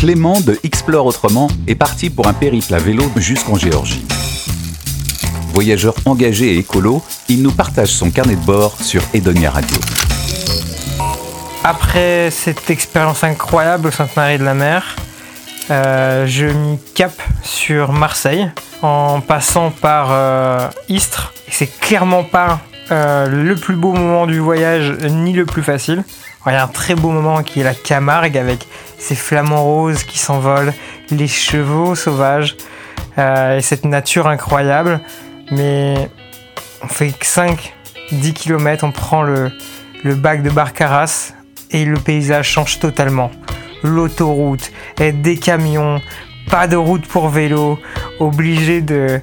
Clément de Explore Autrement est parti pour un périple à vélo jusqu'en Géorgie. Voyageur engagé et écolo, il nous partage son carnet de bord sur Edonia Radio. Après cette expérience incroyable au Sainte-Marie de la Mer, euh, je m'y cap sur Marseille en passant par euh, Istres. C'est clairement pas euh, le plus beau moment du voyage ni le plus facile. Il y a un très beau moment qui est la Camargue avec ces flamants roses qui s'envolent, les chevaux sauvages et cette nature incroyable. Mais on fait 5-10 km, on prend le, le bac de Barcaras et le paysage change totalement. L'autoroute, des camions, pas de route pour vélo, obligé de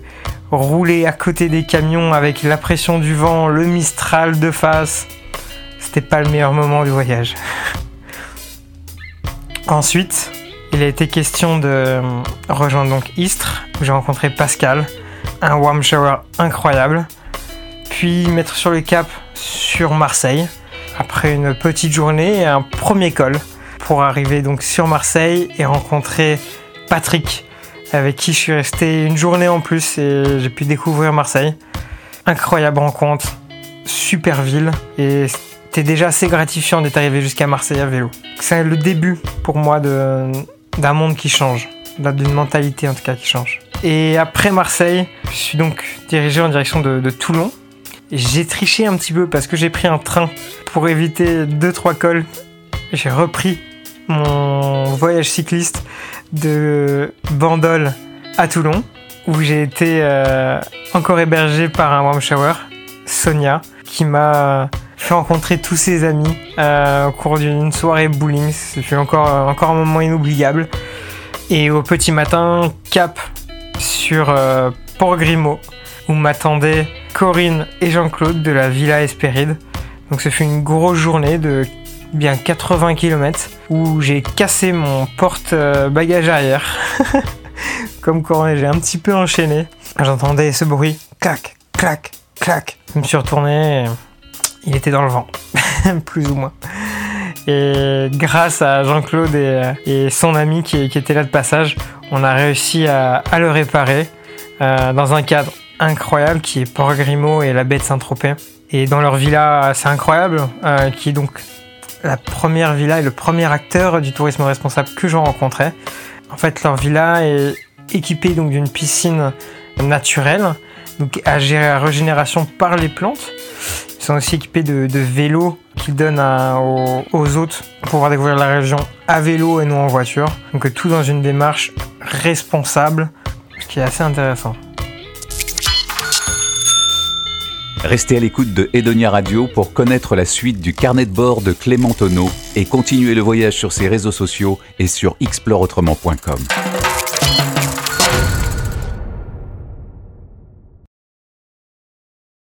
rouler à côté des camions avec la pression du vent, le Mistral de face. C'était pas le meilleur moment du voyage. Ensuite, il a été question de rejoindre donc Istres, où j'ai rencontré Pascal, un warm shower incroyable, puis mettre sur le cap sur Marseille, après une petite journée et un premier col pour arriver donc sur Marseille et rencontrer Patrick avec qui je suis resté une journée en plus et j'ai pu découvrir Marseille. Incroyable rencontre, super ville et c'était déjà assez gratifiant d'être arrivé jusqu'à Marseille à vélo. C'est le début pour moi d'un monde qui change, d'une mentalité en tout cas qui change. Et après Marseille, je suis donc dirigé en direction de, de Toulon j'ai triché un petit peu parce que j'ai pris un train pour éviter 2-3 cols. J'ai repris mon voyage cycliste de Bandol à Toulon, où j'ai été euh, encore hébergé par un warm shower, Sonia, qui m'a fait rencontrer tous ses amis euh, au cours d'une soirée bowling. C'était encore, encore un moment inoubliable. Et au petit matin, cap sur euh, Port Grimaud, où m'attendaient Corinne et Jean-Claude de la Villa Espéride. Donc ça fait une grosse journée de bien 80 km où j'ai cassé mon porte-bagage arrière. Comme Corinne, j'ai un petit peu enchaîné. J'entendais ce bruit, clac, clac, clac. Je me suis retourné, il était dans le vent, plus ou moins. Et grâce à Jean-Claude et, son ami qui, était là de passage, on a réussi à, le réparer euh, dans un cadre incroyable qui est Port Grimaud et la baie de Saint-Tropez. Et dans leur villa, c'est incroyable, euh, qui est donc la première villa et le premier acteur du tourisme responsable que j'en rencontrais. En fait, leur villa est équipée d'une piscine naturelle, donc à gérer la régénération par les plantes. Ils sont aussi équipés de, vélos qu'ils donnent aux, aux, hôtes pour pouvoir découvrir la région à vélo et non en voiture. Donc tout dans une démarche responsable, ce qui est assez intéressant. Restez à l'écoute de Edonia Radio pour connaître la suite du carnet de bord de Clément Tonneau et continuer le voyage sur ses réseaux sociaux et sur exploreautrement.com.